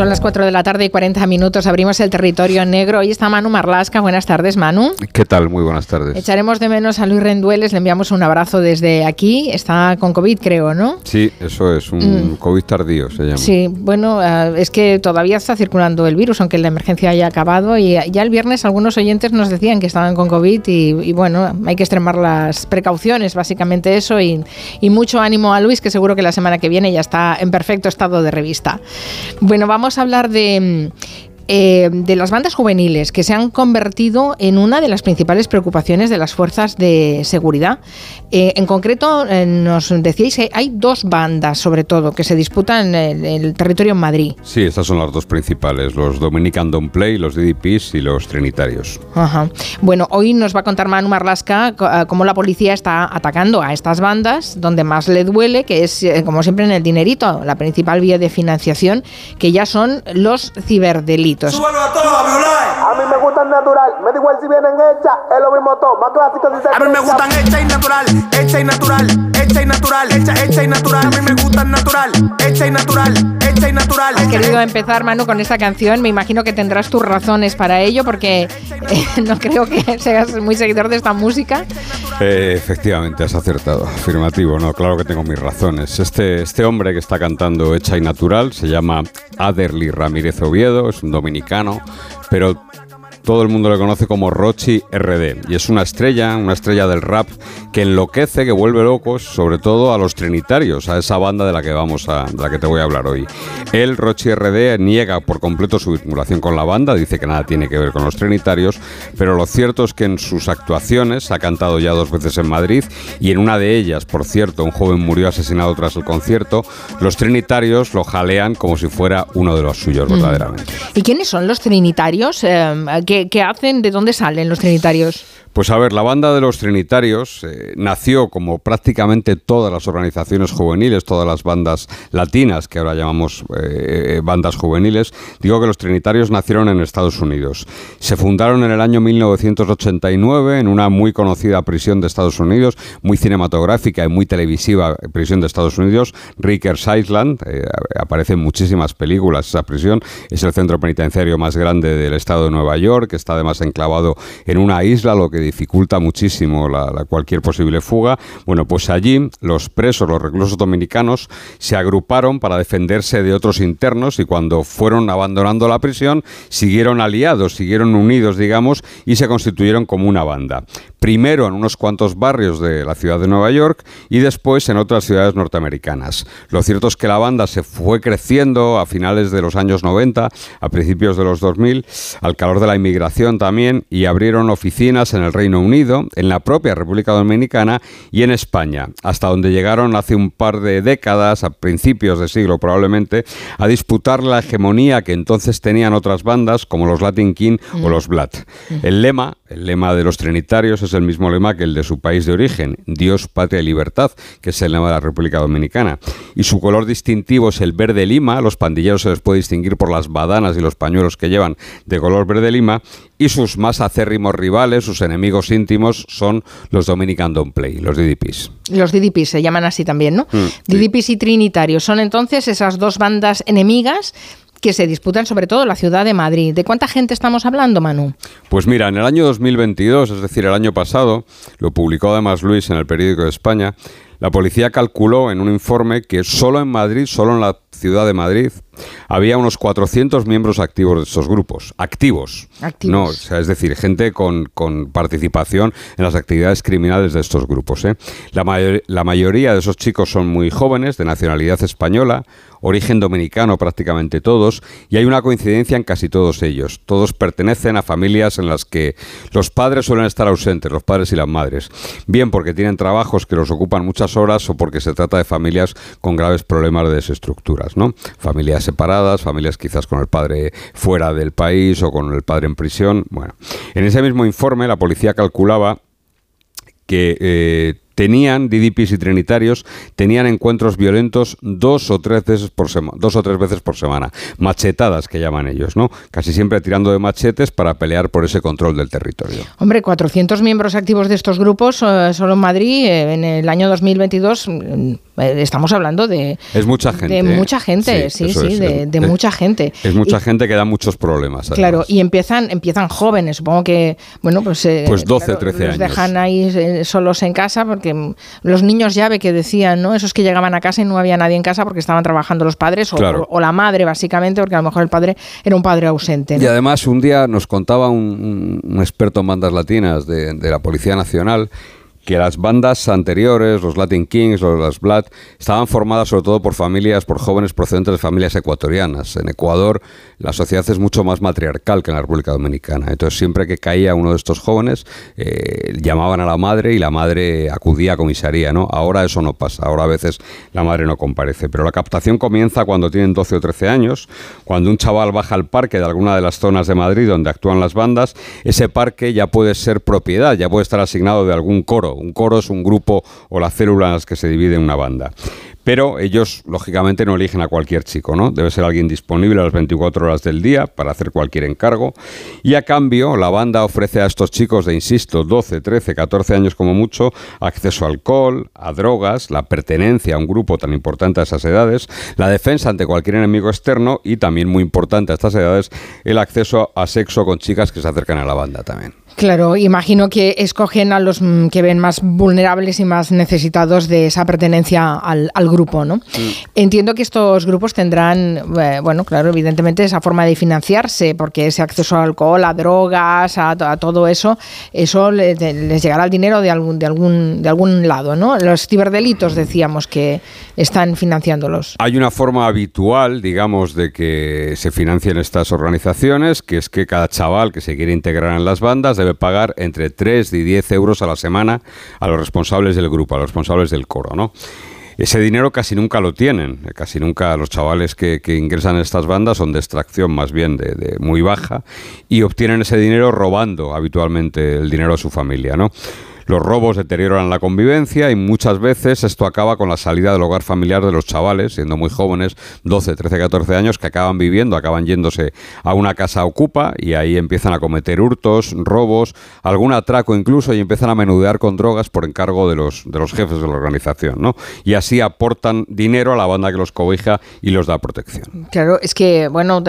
Son las 4 de la tarde y 40 minutos. Abrimos el territorio negro. Hoy está Manu Marlasca. Buenas tardes, Manu. ¿Qué tal? Muy buenas tardes. Echaremos de menos a Luis Rendueles. Le enviamos un abrazo desde aquí. Está con COVID, creo, ¿no? Sí, eso es. Un mm. COVID tardío se llama. Sí, bueno, eh, es que todavía está circulando el virus, aunque la emergencia haya acabado. Y ya el viernes algunos oyentes nos decían que estaban con COVID y, bueno, hay que extremar las precauciones, básicamente eso. Y, y mucho ánimo a Luis, que seguro que la semana que viene ya está en perfecto estado de revista. Bueno, vamos a hablar de eh, de las bandas juveniles que se han convertido en una de las principales preocupaciones de las fuerzas de seguridad. Eh, en concreto, eh, nos decíais que hay dos bandas, sobre todo, que se disputan en el, territorio en Madrid. Sí, estas son las dos principales, los Dominican Don't Play, los DDPs y los Trinitarios. Bueno, hoy nos va a contar Manu Marlasca cómo la policía está atacando a estas bandas, donde más le duele, que es, como siempre, en el dinerito, la principal vía de financiación, que ya son los ciberdelitos. Súbalo a todo, A mí me gustan natural, me da igual si vienen hechas, es lo mismo todo, más clásico si se A mí me gustan hechas y natural, hecha y natural, hecha y natural, hecha, hecha y natural. A mí me gustan natural, hecha y natural, hecha y natural. Has querido empezar, Manu, con esta canción, me imagino que tendrás tus razones para ello, porque eh, no creo que seas muy seguidor de esta música. Eh, efectivamente, has acertado, afirmativo, no, claro que tengo mis razones. Este, este hombre que está cantando Hecha y Natural se llama Aderly Ramírez Oviedo, es un dominicano, pero todo el mundo le conoce como Rochi RD y es una estrella, una estrella del rap que enloquece, que vuelve locos, sobre todo a los trinitarios, a esa banda de la que vamos a, de la que te voy a hablar hoy. Él, Rochi RD, niega por completo su vinculación con la banda, dice que nada tiene que ver con los trinitarios, pero lo cierto es que en sus actuaciones ha cantado ya dos veces en Madrid y en una de ellas, por cierto, un joven murió asesinado tras el concierto. Los trinitarios lo jalean como si fuera uno de los suyos mm. verdaderamente. ¿Y quiénes son los trinitarios? Eh, ¿Qué, hacen? ¿De dónde salen los trinitarios? Pues a ver, la banda de los Trinitarios eh, nació como prácticamente todas las organizaciones juveniles, todas las bandas latinas que ahora llamamos eh, eh, bandas juveniles. Digo que los Trinitarios nacieron en Estados Unidos. Se fundaron en el año 1989 en una muy conocida prisión de Estados Unidos, muy cinematográfica y muy televisiva prisión de Estados Unidos, Rikers Island. aparece en muchísimas películas esa prisión. Es el centro penitenciario más grande del estado de Nueva York, que está además enclavado en una isla, lo que dificulta muchísimo la, cualquier posible fuga. Bueno, pues allí los presos, los reclusos dominicanos, se agruparon para defenderse de otros internos y cuando fueron abandonando la prisión, siguieron aliados, siguieron unidos, digamos, y se constituyeron como una banda. Primero en unos cuantos barrios de la ciudad de Nueva York y después en otras ciudades norteamericanas. Lo cierto es que la banda se fue creciendo a finales de los años 90, a principios de los 2000, al calor de la inmigración también, y abrieron oficinas en el Reino Unido, en la propia República Dominicana y en España, hasta donde llegaron hace un par de décadas, a principios de siglo probablemente, a disputar la hegemonía que entonces tenían otras bandas como los Latin King o los Blatt. El lema, el lema de los Trinitarios es el mismo lema que el de su país de origen, Dios, Patria y Libertad, que es el lema de la República Dominicana. Y su color distintivo es el verde lima, los pandilleros se les puede distinguir por las badanas y los pañuelos que llevan de color verde lima, y sus más acérrimos rivales, sus enemigos íntimos, son los Dominican Don't Play, los DDPs. Los DDPs se llaman así también, ¿no? Mm, DDPs y Trinitarios son entonces esas dos bandas enemigas que se disputan sobre todo la ciudad de Madrid. ¿De cuánta gente estamos hablando, Manu? Pues mira, en el año 2022, es decir, el año pasado, lo publicó además Luis en el periódico de España, la policía calculó en un informe que solo en Madrid, solo en la ciudad de Madrid, había unos 400 miembros activos de estos grupos. Activos. No, es decir, gente con, participación en las actividades criminales de estos grupos. ¿eh? La, la mayoría de esos chicos son muy jóvenes, de nacionalidad española, origen dominicano prácticamente todos, y hay una coincidencia en casi todos ellos. Todos pertenecen a familias en las que los padres suelen estar ausentes, los padres y las madres, bien porque tienen trabajos que los ocupan muchas horas o porque se trata de familias con graves problemas de desestructuras, ¿no? Familias separadas, familias quizás con el padre fuera del país o con el padre en prisión. Bueno, en ese mismo informe la policía calculaba que eh, tenían, DDPs y trinitarios, tenían encuentros violentos dos o tres veces por semana, dos o tres veces por semana, machetadas que llaman ellos, ¿no? Casi siempre tirando de machetes para pelear por ese control del territorio. Hombre, 400 miembros activos de estos grupos eh, solo en Madrid eh, en el año 2022 mm, eh, estamos hablando de es mucha gente de mucha gente sí sí, de, mucha gente. es mucha gente que da muchos problemas claro y empiezan empiezan jóvenes supongo que bueno pues pues 12 13 años dejan ahí solos en casa porque los niños llave que decían no esos que llegaban a casa y no había nadie en casa porque estaban trabajando los padres o, la madre básicamente porque a lo mejor el padre era un padre ausente y además un día nos contaba un, experto en bandas latinas de, de la policía nacional que las bandas anteriores, los Latin Kings, los las Blood, estaban formadas sobre todo por familias, por jóvenes procedentes de familias ecuatorianas. En Ecuador la sociedad es mucho más matriarcal que en la República Dominicana. Entonces siempre que caía uno de estos jóvenes, eh, llamaban a la madre y la madre acudía a comisaría. ¿no? Ahora eso no pasa, ahora a veces la madre no comparece. Pero la captación comienza cuando tienen 12 o 13 años, cuando un chaval baja al parque de alguna de las zonas de Madrid donde actúan las bandas, ese parque ya puede ser propiedad, ya puede estar asignado de algún coro un coro es un grupo o las células en las que se divide una banda. Pero ellos, lógicamente, no eligen a cualquier chico, ¿no? Debe ser alguien disponible a las 24 horas del día para hacer cualquier encargo. Y a cambio, la banda ofrece a estos chicos de, insisto, 12, 13, 14 años como mucho, acceso a alcohol, a drogas, la pertenencia a un grupo tan importante a esas edades, la defensa ante cualquier enemigo externo y también muy importante a estas edades, el acceso a sexo con chicas que se acercan a la banda también. Claro, imagino que escogen a los mm, que ven más vulnerables y más necesitados de esa pertenencia al, grupo, ¿no? Entiendo que estos grupos tendrán, eh, bueno, claro, evidentemente esa forma de financiarse, porque ese acceso al alcohol, a drogas, a, todo eso, eso les, llegará el dinero de algún, de algún, de algún lado, ¿no? Los ciberdelitos decíamos que están financiándolos. Hay una forma habitual, digamos, de que se financien estas organizaciones, que es que cada chaval que se quiere integrar en las bandas debe pagar entre 3 y 10 euros a la semana a los responsables del grupo, a los responsables del coro, ¿no? Ese dinero casi nunca lo tienen, casi nunca los chavales que, ingresan en estas bandas son de extracción más bien de, de, muy baja y obtienen ese dinero robando habitualmente el dinero a su familia, ¿no? Los robos deterioran la convivencia y muchas veces esto acaba con la salida del hogar familiar de los chavales, siendo muy jóvenes, 12, 13, 14 años, que acaban viviendo, acaban yéndose a una casa ocupa y ahí empiezan a cometer hurtos, robos, algún atraco incluso y empiezan a menudear con drogas por encargo de los, de los jefes de la organización, ¿no? Y así aportan dinero a la banda que los cobija y los da protección. Claro, es que, bueno,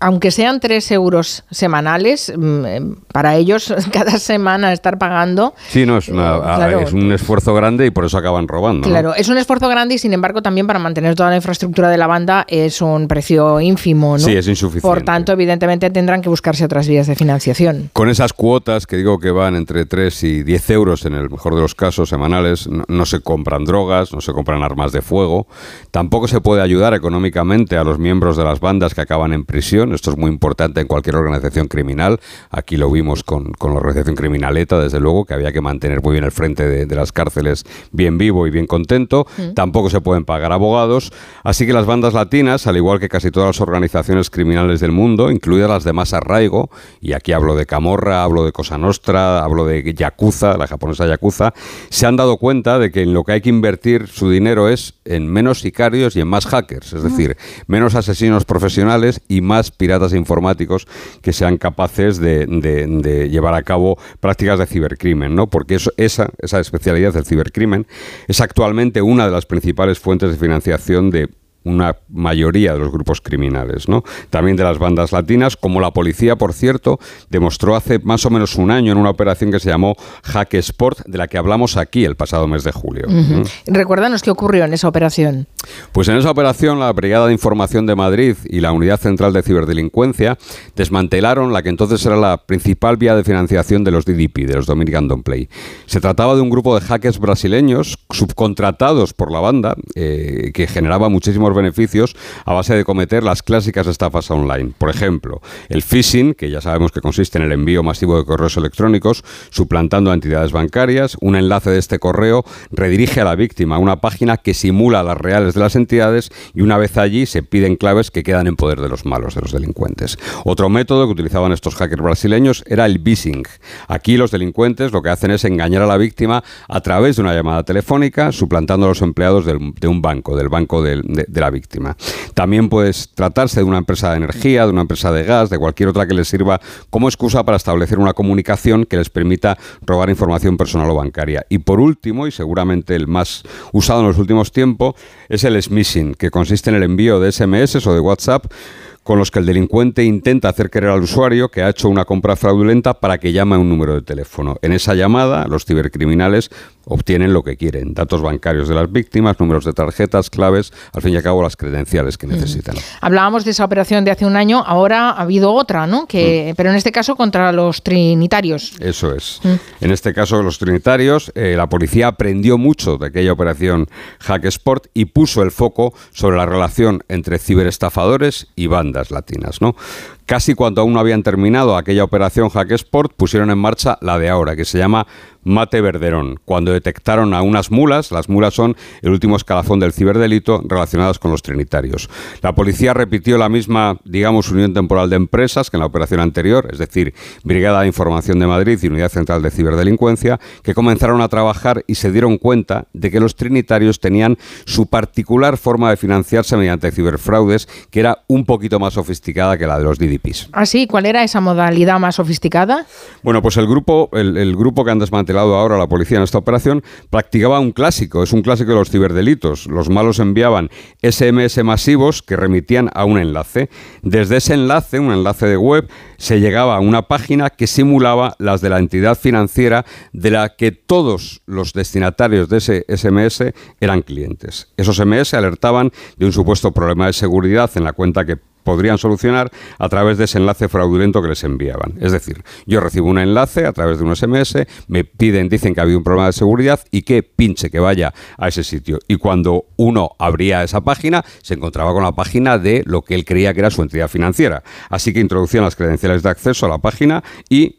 aunque sean 3 euros semanales, mm, eh, para ellos cada semana estar pagando Sí, no, es, es un esfuerzo grande y por eso acaban robando. Claro, es un esfuerzo grande y sin embargo también para mantener toda la infraestructura de la banda es un precio ínfimo, ¿no? Sí, es insuficiente. Por tanto, evidentemente tendrán que buscarse otras vías de financiación. Con esas cuotas que digo que van entre 3 y 10 euros en el mejor de los casos semanales, no, se compran drogas, no se compran armas de fuego, tampoco se puede ayudar económicamente a los miembros de las bandas que acaban en prisión, esto es muy importante en cualquier organización criminal, aquí lo vimos con, con la organización criminaleta, desde luego, que había que mantener muy bien el frente de, las cárceles bien vivo y bien contento. Mm. Tampoco se pueden pagar abogados. Así que las bandas latinas, al igual que casi todas las organizaciones criminales del mundo, incluidas las de más arraigo, y aquí hablo de Camorra, hablo de Cosa Nostra, hablo de Yakuza, la japonesa Yakuza, se han dado cuenta de que en lo que hay que invertir su dinero es en menos sicarios y en más hackers, es decir, menos asesinos profesionales y más piratas informáticos que sean capaces de, de llevar a cabo prácticas de cibercrimen. Porque esa, esa especialidad del cibercrimen es actualmente una de las principales fuentes de financiación de una mayoría de los grupos criminales, ¿no? También de las bandas latinas, como la policía, por cierto, demostró hace más o menos un año en una operación que se llamó Hack Sport, de la que hablamos aquí el pasado mes de julio. Recuérdanos qué ocurrió en esa operación. Pues en esa operación la Brigada de Información de Madrid y la Unidad Central de Ciberdelincuencia desmantelaron la que entonces era la principal vía de financiación de los DDP, de los Dominican Don't Play. Se trataba de un grupo de hackers brasileños subcontratados por la banda eh, que generaba muchísimos beneficios a base de cometer las clásicas estafas online. Por ejemplo, el phishing, que ya sabemos que consiste en el envío masivo de correos electrónicos suplantando a entidades bancarias. Un enlace de este correo redirige a la víctima a una página que simula las reales de las entidades y una vez allí se piden claves que quedan en poder de los malos, de los delincuentes. Otro método que utilizaban estos hackers brasileños era el phishing. Aquí los delincuentes lo que hacen es engañar a la víctima a través de una llamada telefónica, suplantando a los empleados de un banco, del banco de, la víctima. También puede tratarse de una empresa de energía, de una empresa de gas, de cualquier otra que les sirva como excusa para establecer una comunicación que les permita robar información personal o bancaria. Y por último, y seguramente el más usado en los últimos tiempos, es el smishing, que consiste en el envío de SMS o de WhatsApp con los que el delincuente intenta hacer creer al usuario que ha hecho una compra fraudulenta para que llame a un número de teléfono. En esa llamada, los cibercriminales obtienen lo que quieren, datos bancarios de las víctimas, números de tarjetas, claves, al fin y al cabo las credenciales que necesitan. Hablábamos de esa operación de hace un año, ahora ha habido otra, ¿no? Que, Pero en este caso contra los trinitarios. Eso es. En este caso los trinitarios, eh, la policía aprendió mucho de aquella operación Hack Sport y puso el foco sobre la relación entre ciberestafadores y bandas latinas, ¿no? Casi cuando aún no habían terminado aquella operación Hack Sport, pusieron en marcha la de ahora, que se llama Mate Verderón, cuando detectaron a unas mulas, las mulas son el último escalafón del ciberdelito relacionadas con los trinitarios. La policía repitió la misma, digamos, unión temporal de empresas que en la operación anterior, es decir, Brigada de Información de Madrid y Unidad Central de Ciberdelincuencia, que comenzaron a trabajar y se dieron cuenta de que los trinitarios tenían su particular forma de financiarse mediante ciberfraudes, que era un poquito más sofisticada que la de los DDPs. ¿Ah, sí? ¿Cuál era esa modalidad más sofisticada? Bueno, pues el grupo, el, el grupo que han desmantelado ahora la policía en esta operación, practicaba un clásico, es un clásico de los ciberdelitos. Los malos enviaban SMS masivos que remitían a un enlace. Desde ese enlace, un enlace de web, se llegaba a una página que simulaba las de la entidad financiera de la que todos los destinatarios de ese SMS eran clientes. Esos SMS alertaban de un supuesto problema de seguridad en la cuenta que podrían solucionar a través de ese enlace fraudulento que les enviaban. Es decir, yo recibo un enlace a través de un SMS, me piden, dicen que ha habido un problema de seguridad y que pinche que vaya a ese sitio. Y cuando uno abría esa página, se encontraba con la página de lo que él creía que era su entidad financiera. Así que introducían las credenciales de acceso a la página y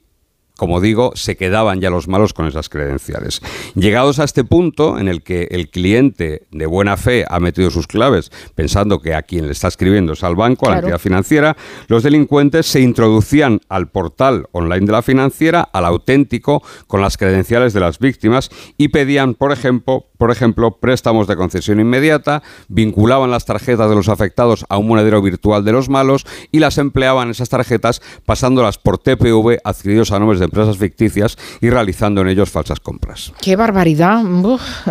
como digo, se quedaban ya los malos con esas credenciales. Llegados a este punto en el que el cliente de buena fe ha metido sus claves pensando que a quien le está escribiendo es al banco, a la entidad financiera, los delincuentes se introducían al portal online de la financiera, al auténtico, con las credenciales de las víctimas y pedían, por ejemplo, por ejemplo, préstamos de concesión inmediata, vinculaban las tarjetas de los afectados a un monedero virtual de los malos y las empleaban esas tarjetas pasándolas por TPV adquiridos a nombres de empresas ficticias y realizando en ellos falsas compras. ¡Qué barbaridad!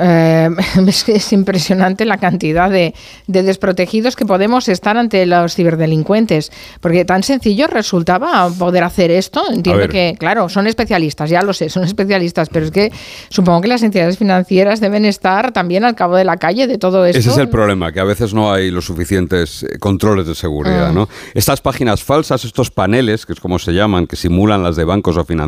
Eh, es, impresionante la cantidad de, desprotegidos que podemos estar ante los ciberdelincuentes, porque tan sencillo resultaba poder hacer esto. Entiendo que, claro, son especialistas, ya lo sé, son especialistas, pero es que supongo que las entidades financieras deben estar también al cabo de la calle de todo esto. Ese es el problema, que a veces no hay los suficientes eh, controles de seguridad. Ah. ¿no? Estas páginas falsas, estos paneles, que es como se llaman, que simulan las de bancos o financieras,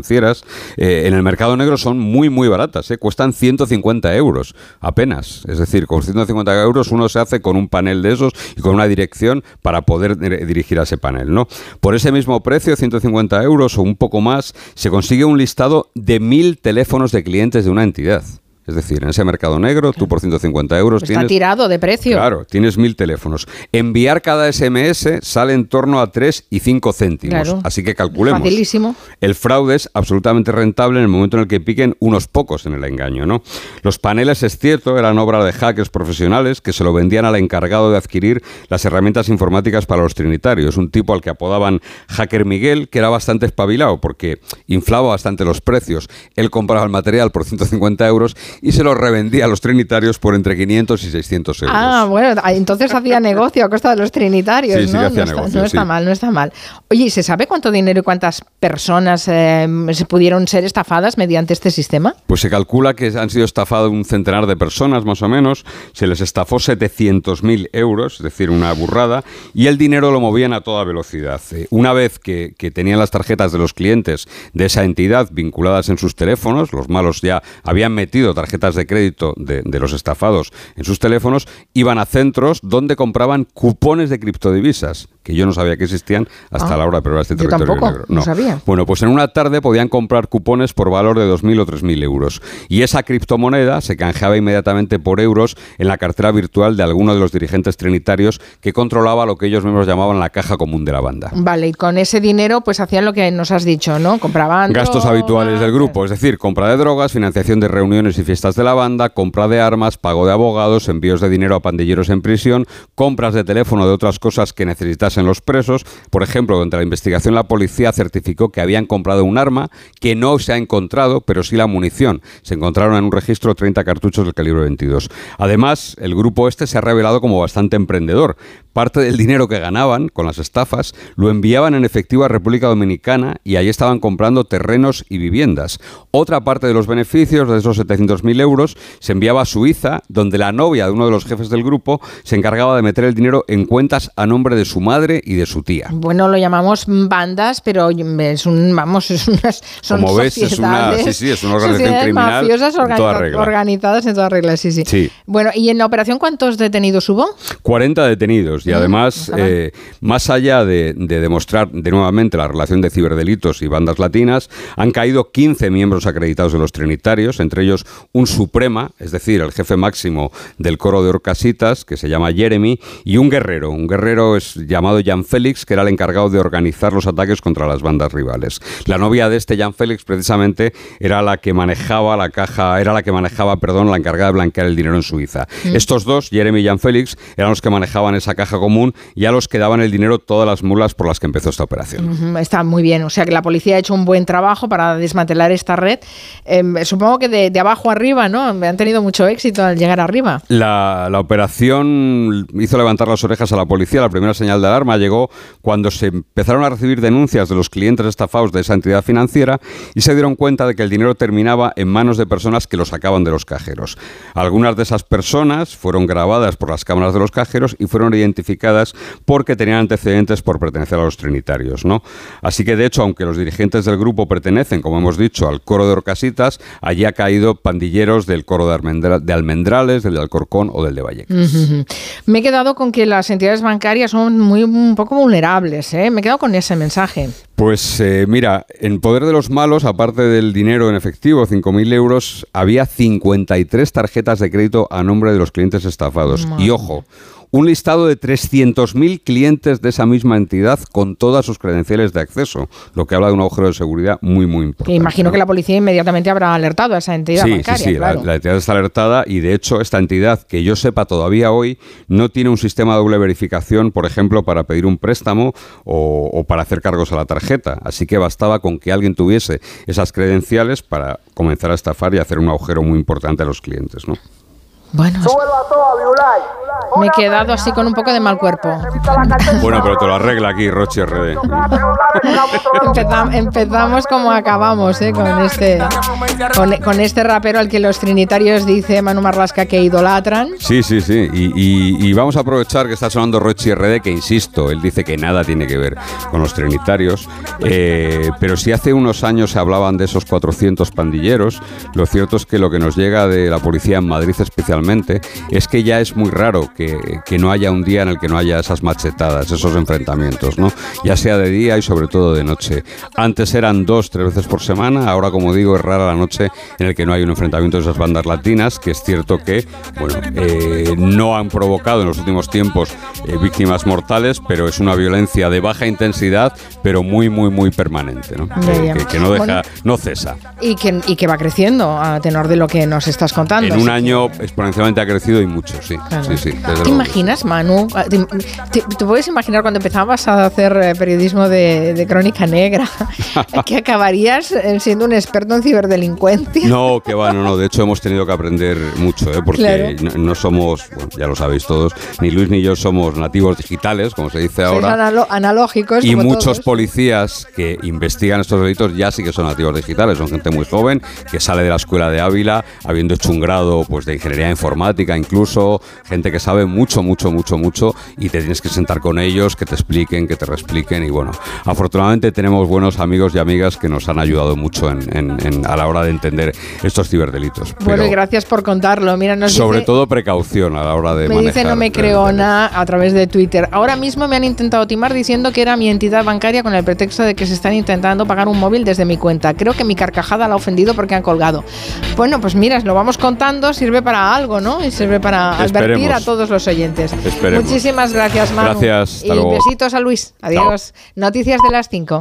eh, en el mercado negro son muy, muy baratas. ¿eh? Cuestan 150 euros apenas. Es decir, con 150 euros uno se hace con un panel de esos y con una dirección para poder dirigir a ese panel. ¿no? Por ese mismo precio, 150 euros o un poco más, se consigue un listado de mil teléfonos de clientes de una entidad. Es decir, en ese mercado negro, tú por 150 euros tienes... Está tirado de precio. Claro, tienes mil teléfonos. Enviar cada SMS sale en torno a 3 y 5 céntimos. Así que calculemos. Facilísimo. El fraude es absolutamente rentable en el momento en el que piquen unos pocos en el engaño, ¿no? Los paneles, es cierto, eran obra de hackers profesionales que se lo vendían al encargado de adquirir las herramientas informáticas para los trinitarios. Un tipo al que apodaban Hacker Miguel, que era bastante espabilado porque inflaba bastante los precios. Él compraba el material por 150 euros y se los revendía a los trinitarios por entre 500 y 600 euros. Ah, bueno, entonces hacía negocio a costa de los trinitarios, sí, ¿no? Sí hacía negocio, no está mal, no está mal. Oye, ¿se sabe cuánto dinero y cuántas personas eh, se pudieron ser estafadas mediante este sistema? Pues se calcula que han sido estafadas un centenar de personas, más o menos. Se les estafó 700.000 euros, es decir, una burrada, y el dinero lo movían a toda velocidad. Eh, una vez que, que tenían las tarjetas de los clientes de esa entidad vinculadas en sus teléfonos, los malos ya habían metido tarjetas de crédito de, los estafados en sus teléfonos, iban a centros donde compraban cupones de criptodivisas. Que yo no sabía que existían hasta Ah, la hora de probar este yo territorio tampoco, negro. no sabía. Bueno, pues en una tarde podían comprar cupones por valor de 2.000 o 3.000 euros. Y esa criptomoneda se canjeaba inmediatamente por euros en la cartera virtual de alguno de los dirigentes trinitarios que controlaba lo que ellos mismos llamaban la caja común de la banda. Vale, y con ese dinero pues hacían lo que nos has dicho, ¿no? Compraban Gastos drogas, habituales del grupo, es decir, compra de drogas, financiación de reuniones y fiestas de la banda, compra de armas, pago de abogados, envíos de dinero a pandilleros en prisión, compras de teléfono de otras cosas que necesitasen los presos. Por ejemplo, durante la investigación la policía certificó que habían comprado un arma que no se ha encontrado, pero sí la munición. Se encontraron en un registro 30 cartuchos del calibre 22. Además, el grupo este se ha revelado como bastante emprendedor. Parte del dinero que ganaban con las estafas lo enviaban en efectivo a República Dominicana y allí estaban comprando terrenos y viviendas. Otra parte de los beneficios de esos 700.000 euros se enviaba a Suiza, donde la novia de uno de los jefes del grupo se encargaba de meter el dinero en cuentas a nombre de su madre y de su tía. Bueno, lo llamamos bandas, pero es un, vamos, es unas, son Como ves, es una- sí, sí, es una organización sociedades criminal mafiosas en toda organiza- regla. organizadas en todas reglas, sí, sí, Sí. Bueno, ¿y en la operación cuántos detenidos hubo? 40 detenidos y además, eh, más allá de, de demostrar de nuevamente la relación de ciberdelitos y bandas latinas, han caído 15 miembros acreditados de los trinitarios, entre ellos un suprema, es decir, el jefe máximo del coro de Orcasitas, que se llama Jeremy, y un guerrero. Un guerrero es llamado Jan Félix, que era el encargado de organizar los ataques contra las bandas rivales. La novia de este Jan Félix, precisamente, era la que manejaba la caja, era la que manejaba, perdón, la encargada de blanquear el dinero en Suiza. Estos dos, Jeremy y Jan Félix, eran los que manejaban esa caja común y a los que daban el dinero todas las mulas por las que empezó esta operación. Está muy bien, o sea que la policía ha hecho un buen trabajo para desmantelar esta red. Em, supongo que de, de abajo arriba, ¿no? Han tenido mucho éxito al llegar arriba. La, la operación hizo levantar las orejas a la policía. La primera señal de alarma llegó cuando se empezaron a recibir denuncias de los clientes estafados de esa entidad financiera y se dieron cuenta de que el dinero terminaba en manos de personas que lo sacaban de los cajeros. Algunas de esas personas fueron grabadas por las cámaras de los cajeros y fueron identificadas porque tenían antecedentes por pertenecer a los trinitarios. ¿no? Así que, de hecho, aunque los dirigentes del grupo pertenecen, como hemos dicho, al coro de Orcasitas, allí ha caído pandilleros del coro de, Almendra- de Almendrales, del de Alcorcón o del de Vallecas. Me he quedado con que las entidades bancarias son muy un poco vulnerables, ¿eh? Me he quedado con ese mensaje. Pues eh, mira, en poder de los malos, aparte del dinero en efectivo, 5.000 euros, había 53 tarjetas de crédito a nombre de los clientes estafados. Y ojo, un listado de 300.000 clientes de esa misma entidad con todas sus credenciales de acceso, lo que habla de un agujero de seguridad muy, muy importante. Imagino ¿no? que la policía inmediatamente habrá alertado a esa entidad Sí, bancaria. sí, sí, la, entidad está alertada y de hecho esta entidad, que yo sepa todavía hoy, no tiene un sistema de doble verificación, por ejemplo, para pedir un préstamo o, o para hacer cargos a la tarjeta. Así que bastaba con que alguien tuviese esas credenciales para comenzar a estafar y hacer un agujero muy importante a los clientes. ¿no? Bueno, me he quedado así con un poco de mal cuerpo. Bueno, pero te lo arregla aquí Rochi RD. Empezam- empezamos como acabamos, ¿eh? Con este, con, con este rapero al que los trinitarios dice Manu Marlasca que idolatran. Sí, sí, sí. Y, y- y vamos a aprovechar que está sonando Rochi RD, que insisto, él dice que nada tiene que ver con los trinitarios. Eh, pero si hace unos años se hablaban de esos 400 pandilleros, lo cierto es que lo que nos llega de la policía en Madrid especialmente es que ya es muy raro que, que no haya un día en el que no haya esas machetadas, esos enfrentamientos, ¿no? Ya sea de día y sobre todo de noche. Antes eran dos, tres veces por semana, ahora como digo es rara la noche en el que no hay un enfrentamiento de esas bandas latinas, que es cierto que, bueno, eh, no han provocado en los últimos tiempos eh, víctimas mortales, pero es una violencia de baja intensidad, pero muy, muy, muy permanente, ¿no? Que, no deja, Bueno. no cesa. Y que, y que va creciendo a tenor de lo que nos estás contando. En un año exponencialmente ha crecido y mucho, sí. Claro. Sí, sí. ¿Te luego. imaginas, Manu? Ah, ¿Te, te- te puedes imaginar cuando empezabas a hacer eh, periodismo de, de crónica negra que acabarías eh, siendo un experto en ciberdelincuencia? No, que va, no, no. De hecho, hemos tenido que aprender mucho, ¿eh? porque Claro. no, no somos, bueno, ya lo sabéis todos, ni Luis ni yo somos nativos digitales, como se dice ahora. analógicos. Y como muchos todos. policías que investigan estos delitos ya sí que son nativos digitales, son gente muy joven que sale de la escuela de Ávila habiendo hecho un grado pues de ingeniería informática incluso, gente que sabe mucho, mucho, mucho, mucho y te tienes que sentar con ellos, que te expliquen, que te reexpliquen y bueno, afortunadamente tenemos buenos amigos y amigas que nos han ayudado mucho en, a la hora de entender estos ciberdelitos. Bueno, y gracias por contarlo. Mira, nos sobre todo precaución a la hora de me dice no me creo nada a través de Twitter. Ahora mismo me han intentado timar diciendo que era mi entidad bancaria con el pretexto de que se están intentando pagar un móvil desde mi cuenta. Creo que mi carcajada la ha ofendido porque han colgado. Bueno, pues mira, lo vamos contando, sirve para algo, ¿no? Y sirve para advertir a todos los oyentes. Muchísimas gracias, Manu. Gracias. y besitos a Luis. Adiós. Noticias de las 5.